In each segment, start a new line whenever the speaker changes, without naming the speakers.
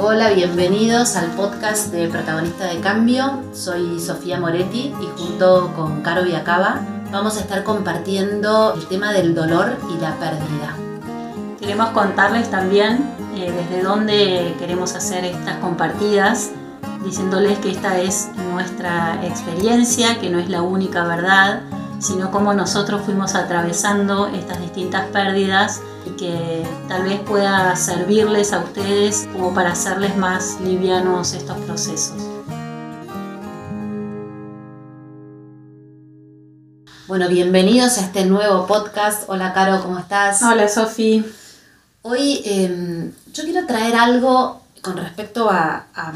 Hola, bienvenidos al podcast de Protagonista de Cambio. Soy Sofía Moretti y junto con Caro Viacaba vamos a estar compartiendo el tema del dolor y la pérdida.
Queremos contarles también eh, desde dónde queremos hacer estas compartidas, diciéndoles que esta es nuestra experiencia, que no es la única verdad, sino cómo nosotros fuimos atravesando estas distintas pérdidas y que tal vez pueda servirles a ustedes como para hacerles más livianos estos procesos.
Bueno, bienvenidos a este nuevo podcast. Hola Caro, ¿cómo estás?
Hola Sofi.
Hoy em, yo quiero traer algo con respecto a, a,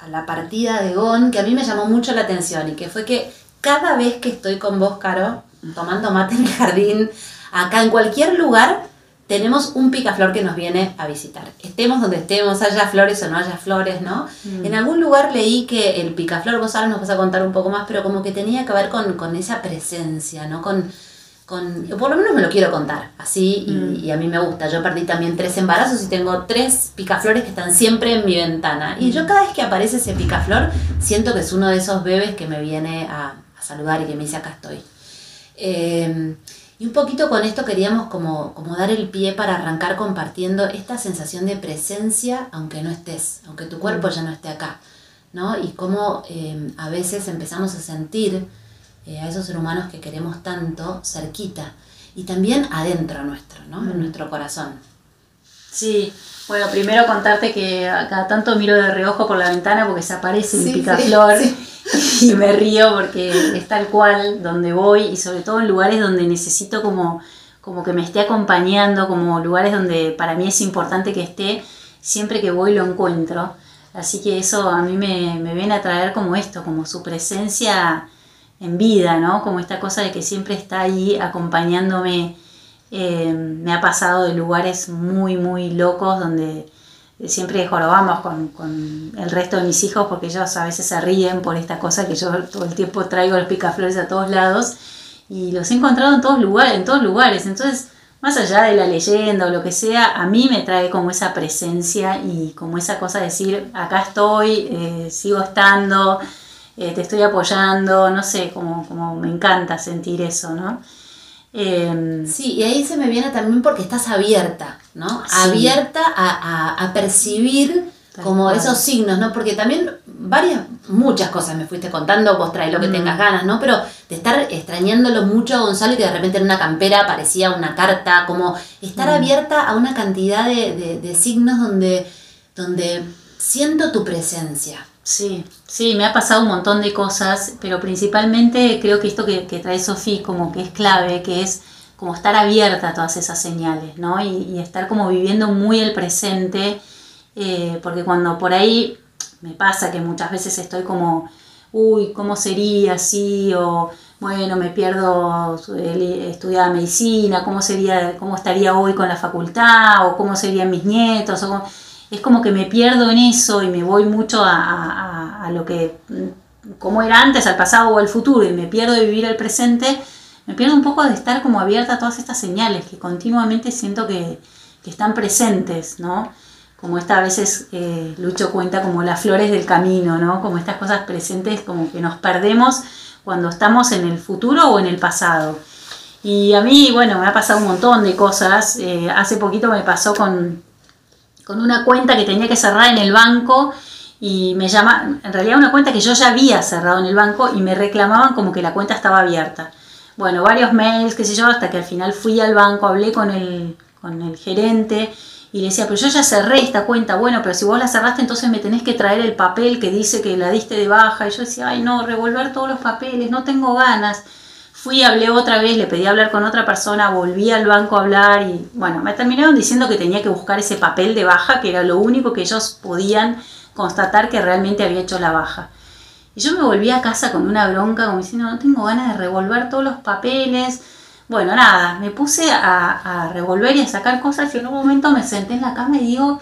a la partida de Gon que a mí me llamó mucho la atención y que fue que cada vez que estoy con vos, Caro, tomando mate en el jardín, acá en cualquier lugar, tenemos un picaflor que nos viene a visitar. Estemos donde estemos, haya flores o no haya flores, ¿no?
Mm.
En algún lugar leí que el picaflor, vos ahora nos vas a contar un poco más, pero como que tenía que ver con, con esa presencia, ¿no? Con, con, por lo menos me lo quiero contar, así, y,
Mm.
y a mí me gusta. Yo perdí también tres embarazos y tengo tres picaflores que están siempre en mi ventana. Y yo cada vez que aparece ese picaflor, siento que es uno de esos bebés que me viene a, a saludar y que me dice, acá estoy. Eh, y un poquito con esto queríamos como, como dar el pie para arrancar compartiendo esta sensación de presencia, aunque no estés, aunque tu cuerpo ya no esté acá, ¿no? Y cómo eh, a veces empezamos a sentir eh, a esos seres humanos que queremos tanto cerquita y también adentro nuestro, ¿no? En
Mm.
nuestro corazón.
Sí, bueno, primero contarte que cada tanto miro de reojo por la ventana porque se aparece
Sí,
un picaflor
sí,
y me río porque es tal cual donde voy y sobre todo en lugares donde necesito como, como que me esté acompañando, como lugares donde para mí es importante que esté, siempre que voy lo encuentro. Así que eso a mí me, me viene a traer como esto, como su presencia en vida, ¿no? Como esta cosa de que siempre está ahí acompañándome. Eh, me ha pasado de lugares muy, muy locos donde siempre jorobamos con, con el resto de mis hijos porque ellos a veces se ríen por esta cosa que yo todo el tiempo traigo los picaflores a todos lados y los he encontrado en todos lugares, en todos lugares. Entonces, más allá de la leyenda o lo que sea, a mí me trae como esa presencia y como esa cosa de decir, acá estoy, eh, sigo estando, eh, te estoy apoyando, no sé, como, como me encanta sentir eso, ¿no? Em,
Sí, y ahí se me viene también porque estás abierta, ¿no?
Sí.
Abierta a, a- a percibir
Tal
como
cual.
esos signos, ¿no? Porque también varias, muchas cosas me fuiste contando, vos traes lo que
Mm.
tengas ganas, ¿no? Pero de estar extrañándolo mucho a Gonzalo y que de repente en una campera aparecía una carta, como estar
Mm.
abierta a una cantidad de, de- de signos donde, donde siento tu presencia.
Sí, sí, me ha pasado un montón de cosas, pero principalmente creo que esto que, trae Sofía como que es clave, que es como estar abierta a todas esas señales, ¿no? Y, y estar como viviendo muy el presente, eh, porque cuando por ahí me pasa que muchas veces estoy como, uy, ¿cómo sería así? O bueno, me pierdo el estudiar medicina, ¿cómo sería, cómo estaría hoy con la facultad? O cómo serían mis nietos, o es como que me pierdo en eso y me voy mucho a, a- a- lo que, como era antes, al pasado o al futuro, y me pierdo de vivir el presente, me pierdo un poco de estar como abierta a todas estas señales que continuamente siento que, que están presentes, ¿no? Como esta a veces eh, Lucho cuenta como las flores del camino, ¿no? Como estas cosas presentes, como que nos perdemos cuando estamos en el futuro o en el pasado. Y a mí, bueno, me ha pasado un montón de cosas. Eh, hace poquito me pasó con, con una cuenta que tenía que cerrar en el banco y me llama, en realidad una cuenta que yo ya había cerrado en el banco y me reclamaban como que la cuenta estaba abierta. Bueno, varios mails, qué sé yo, hasta que al final fui al banco, hablé con el, con el gerente y le decía, pero yo ya cerré esta cuenta, bueno, pero si vos la cerraste entonces me tenés que traer el papel que dice que la diste de baja. Y yo decía, ay no, revolver todos los papeles, no tengo ganas. Fui, hablé otra vez, le pedí hablar con otra persona, volví al banco a hablar y bueno, me terminaron diciendo que tenía que buscar ese papel de baja, que era lo único que ellos podían constatar que realmente había hecho la baja. Y yo me volví a casa con una bronca, como diciendo, no tengo ganas de revolver todos los papeles. Bueno, nada, me puse a, a revolver y a sacar cosas y en un momento me senté en la cama y digo,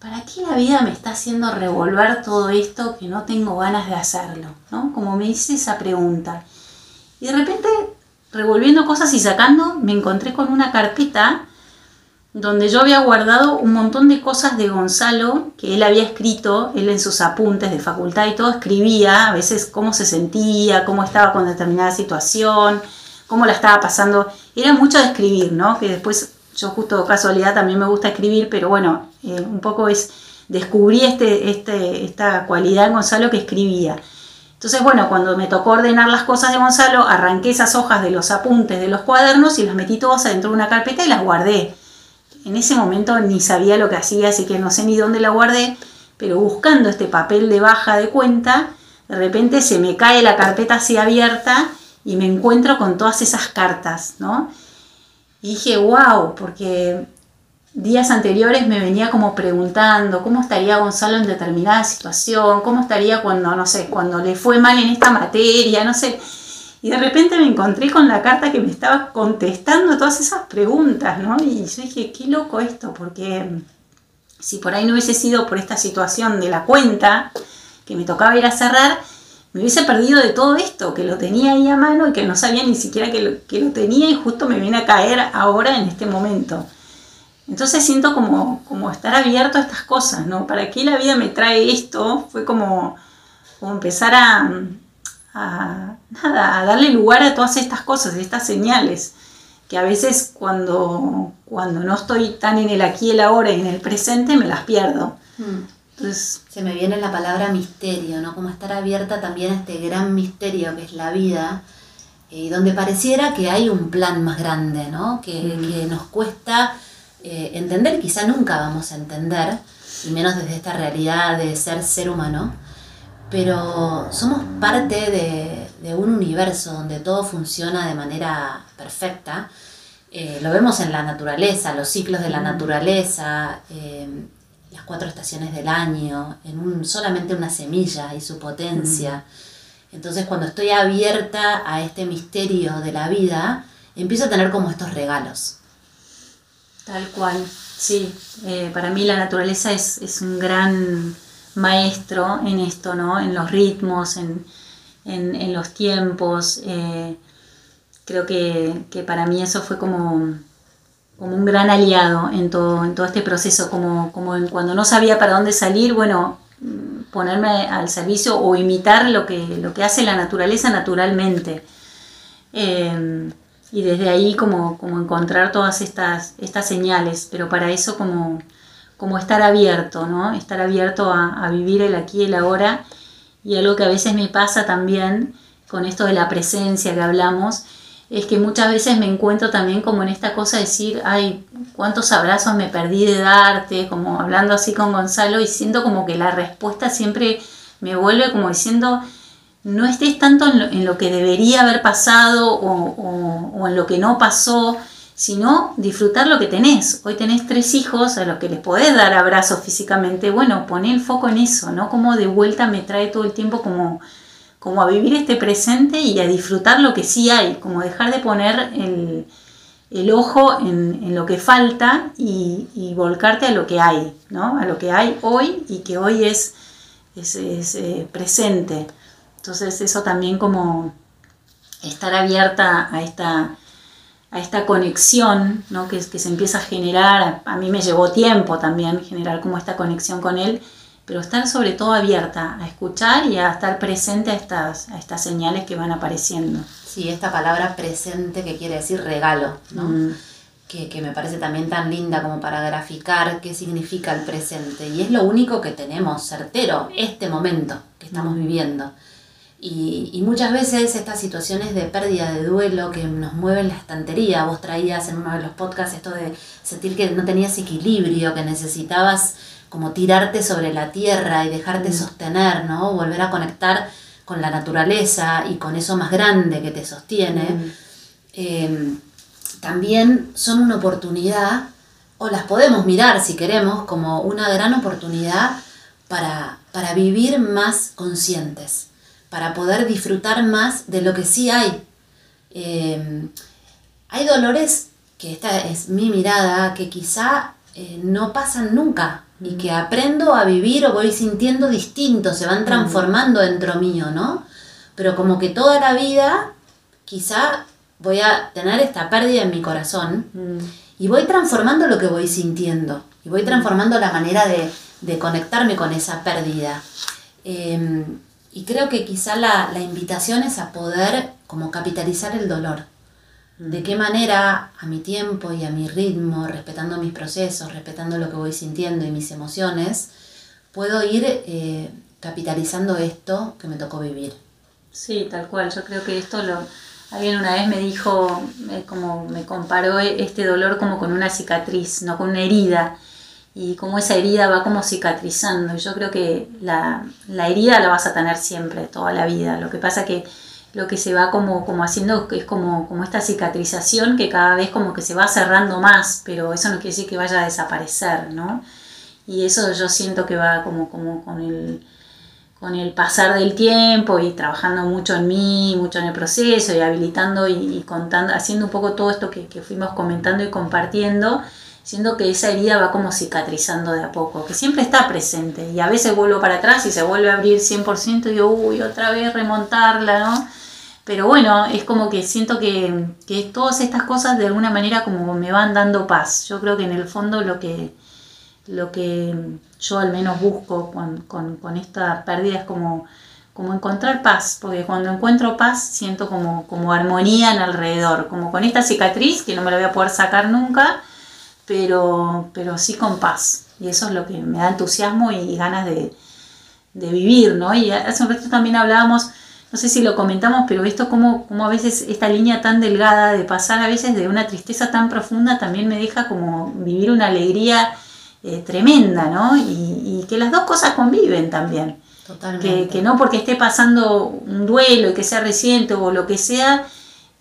¿para qué la vida me está haciendo revolver todo esto que no tengo ganas de hacerlo? ¿no? Como me hice esa pregunta. Y de repente, revolviendo cosas y sacando, me encontré con una carpeta donde yo había guardado un montón de cosas de Gonzalo que él había escrito, él en sus apuntes de facultad y todo escribía a veces cómo se sentía, cómo estaba con determinada situación, cómo la estaba pasando. Era mucho de escribir, ¿no? Que después yo justo casualidad también me gusta escribir, pero bueno, eh, un poco es descubrí este, este, esta cualidad en Gonzalo que escribía. Entonces, bueno, cuando me tocó ordenar las cosas de Gonzalo, arranqué esas hojas de los apuntes de los cuadernos y las metí todas adentro de una carpeta y las guardé. En ese momento ni sabía lo que hacía, así que no sé ni dónde la guardé, pero buscando este papel de baja de cuenta, de repente se me cae la carpeta así abierta y me encuentro con todas esas cartas, ¿no? Y dije, wow, porque días anteriores me venía como preguntando cómo estaría Gonzalo en determinada situación, cómo estaría cuando, no sé, cuando le fue mal en esta materia, no sé. Y de repente me encontré con la carta que me estaba contestando todas esas preguntas, ¿no? Y yo dije, qué loco esto, porque si por ahí no hubiese sido por esta situación de la cuenta, que me tocaba ir a cerrar, me hubiese perdido de todo esto, que lo tenía ahí a mano y que no sabía ni siquiera que lo, que lo tenía y justo me viene a caer ahora en este momento. Entonces siento como, como estar abierto a estas cosas, ¿no? ¿Para qué la vida me trae esto? Fue como, como empezar a, a, nada, a darle lugar a todas estas cosas, estas señales, que a veces cuando, cuando no estoy tan en el aquí el ahora y en el presente me las pierdo.
Mm. Entonces, Se me viene la palabra misterio, ¿no? Como estar abierta también a este gran misterio que es la vida, y donde pareciera que hay un plan más grande, ¿no? Que, mm. que nos cuesta eh, entender, quizá nunca vamos a entender, y menos desde esta realidad de ser ser humano, pero somos parte de, un universo donde todo funciona de manera perfecta. Eh, lo vemos en la naturaleza, los ciclos de la naturaleza, eh, las cuatro estaciones del año, en un, solamente una semilla y su potencia. Entonces cuando estoy abierta a este misterio de la vida, empiezo a tener como estos regalos.
Tal cual, sí. Eh, para mí la naturaleza es, un gran maestro en esto, ¿no? En los ritmos, en, los tiempos. Eh, creo que, para mí eso fue como, como un gran aliado en todo, en todo este proceso, como, como cuando no sabía para dónde salir, bueno, ponerme al servicio o imitar lo que, lo que hace la naturaleza naturalmente. Eh, y desde ahí como, como encontrar todas estas, estas señales, pero para eso como, como estar abierto, ¿no? Estar abierto a, vivir el aquí y el ahora. Y algo que a veces me pasa también con esto de la presencia que hablamos, es que muchas veces me encuentro también como en esta cosa de decir, ay, cuántos abrazos me perdí de darte, como hablando así con Gonzalo y siento como que la respuesta siempre me vuelve como diciendo, no estés tanto en lo, que debería haber pasado o, en lo que no pasó, sino disfrutar lo que tenés. Hoy tenés tres hijos a los que les podés dar abrazos físicamente. Bueno, poné el foco en eso, ¿no? Como de vuelta me trae todo el tiempo como, como a vivir este presente y a disfrutar lo que sí hay, como dejar de poner el, ojo en, lo que falta y, volcarte a lo que hay, ¿no? A lo que hay hoy y que hoy es, es, eh, presente. Entonces eso también como estar abierta a esta, a esta conexión ¿no? que, que se empieza a generar, a, mí me llevó tiempo también generar como esta conexión con él, pero estar sobre todo abierta a escuchar y a estar presente a estas, a estas señales que van apareciendo.
Sí, esta palabra presente que quiere decir regalo, ¿no? Mm. Que, que, me parece también tan linda como para graficar qué significa el presente. Y es lo único que tenemos certero, este momento que estamos mm. viviendo. Y, muchas veces estas situaciones de pérdida, de duelo que nos mueven la estantería, vos traías en uno de los podcasts esto de sentir que no tenías equilibrio, que necesitabas como tirarte sobre la tierra y dejarte mm. sostener, ¿no? Volver a conectar con la naturaleza y con eso más grande que te sostiene, mm. em, también son una oportunidad, o las podemos mirar si queremos, como una gran oportunidad para, para vivir más conscientes para poder disfrutar más de lo que sí hay. Eh, hay dolores, que esta es mi mirada, que quizá eh, no pasan nunca y que aprendo a vivir o voy sintiendo distinto, se van transformando dentro mío, ¿no? Pero como que toda la vida quizá voy a tener esta pérdida en mi corazón y voy transformando lo que voy sintiendo y voy transformando la manera de, conectarme con esa pérdida. Em, y creo que quizá la, la, invitación es a poder como capitalizar el dolor. De qué manera a mi tiempo y a mi ritmo, respetando mis procesos, respetando lo que voy sintiendo y mis emociones, puedo ir eh, capitalizando esto que me tocó vivir.
Sí, tal cual. Yo creo que esto lo... Alguien una vez me dijo, como me comparó este dolor como con una cicatriz, no con una herida y como esa herida va como cicatrizando. Yo creo que la, herida la vas a tener siempre, toda la vida. Lo que pasa que lo que se va como, como haciendo es como, como esta cicatrización que cada vez como que se va cerrando más, pero eso no quiere decir que vaya a desaparecer, ¿no? Y eso yo siento que va como, como con el con el pasar del tiempo y trabajando mucho en mí, mucho en el proceso y habilitando y, contando, haciendo un poco todo esto que, que fuimos comentando y compartiendo, siendo que esa herida va como cicatrizando de a poco, que siempre está presente y a veces vuelvo para atrás y se vuelve a abrir 100% y yo, uy, otra vez remontarla, ¿no? Pero bueno, es como que siento que, que todas estas cosas de alguna manera como me van dando paz. Yo creo que en el fondo lo que, lo que yo al menos busco con, con, con esta pérdida es como, como encontrar paz, porque cuando encuentro paz siento como, como armonía en alrededor, como con esta cicatriz que no me la voy a poder sacar nunca, pero, pero sí con paz. Y eso es lo que me da entusiasmo y ganas de, vivir, ¿no? Y hace un rato también hablábamos, no sé si lo comentamos, pero esto como, como a veces esta línea tan delgada de pasar a veces de una tristeza tan profunda también me deja como vivir una alegría eh, tremenda, ¿no? Y, que las dos cosas conviven también. Totalmente. Que, que no porque esté pasando un duelo y que sea reciente o lo que sea,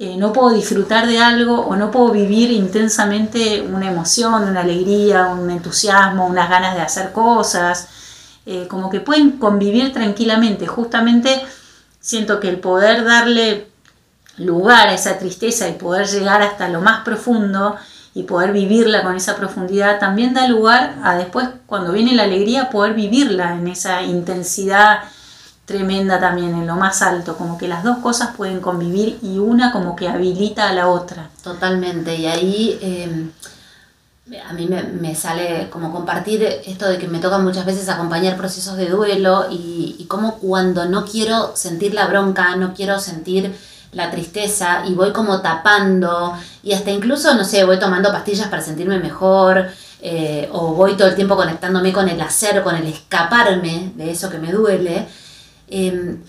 eh, no puedo disfrutar de algo o no puedo vivir intensamente una emoción, una alegría, un entusiasmo, unas ganas de hacer cosas, eh, como que pueden convivir tranquilamente. Justamente siento que el poder darle lugar a esa tristeza y poder llegar hasta lo más profundo y poder vivirla con esa profundidad también da lugar a después, cuando viene la alegría, poder vivirla en esa intensidad tremenda también en lo más alto, como que las dos cosas pueden convivir y una como que habilita a la otra.
Totalmente, y ahí em, a mí me, sale como compartir esto de que me toca muchas veces acompañar procesos de duelo y, y como cuando no quiero sentir la bronca, no quiero sentir la tristeza y voy como tapando y hasta incluso, no sé, voy tomando pastillas para sentirme mejor. Eh, o voy todo el tiempo conectándome con el hacer, con el escaparme de eso que me duele, Em,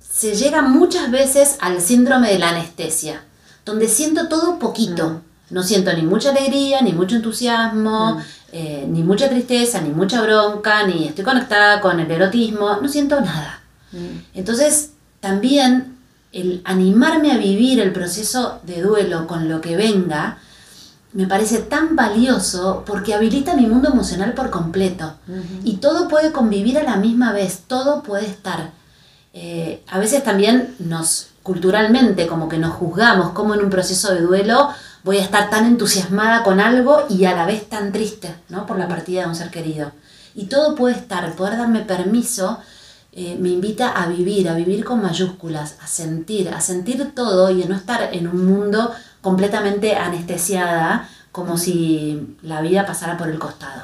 se llega muchas veces al síndrome de la anestesia, donde siento todo poquito. Mm. No siento ni mucha alegría, ni mucho entusiasmo, mm. eh, ni mucha tristeza, ni mucha bronca, ni estoy conectada con el erotismo, no siento nada. Mm. Entonces, también el animarme a vivir el proceso de duelo con lo que venga, me parece tan valioso porque habilita mi mundo emocional por completo. Y todo puede convivir a la misma vez, todo puede estar. Eh, a veces también nos, culturalmente, como que nos juzgamos como en un proceso de duelo voy a estar tan entusiasmada con algo y a la vez tan triste, ¿no? Por la partida de un ser querido. Y todo puede estar, poder darme permiso eh, me invita a vivir, a vivir con mayúsculas, a sentir, a sentir todo y a no estar en un mundo completamente anestesiada, como si la vida pasara por el costado.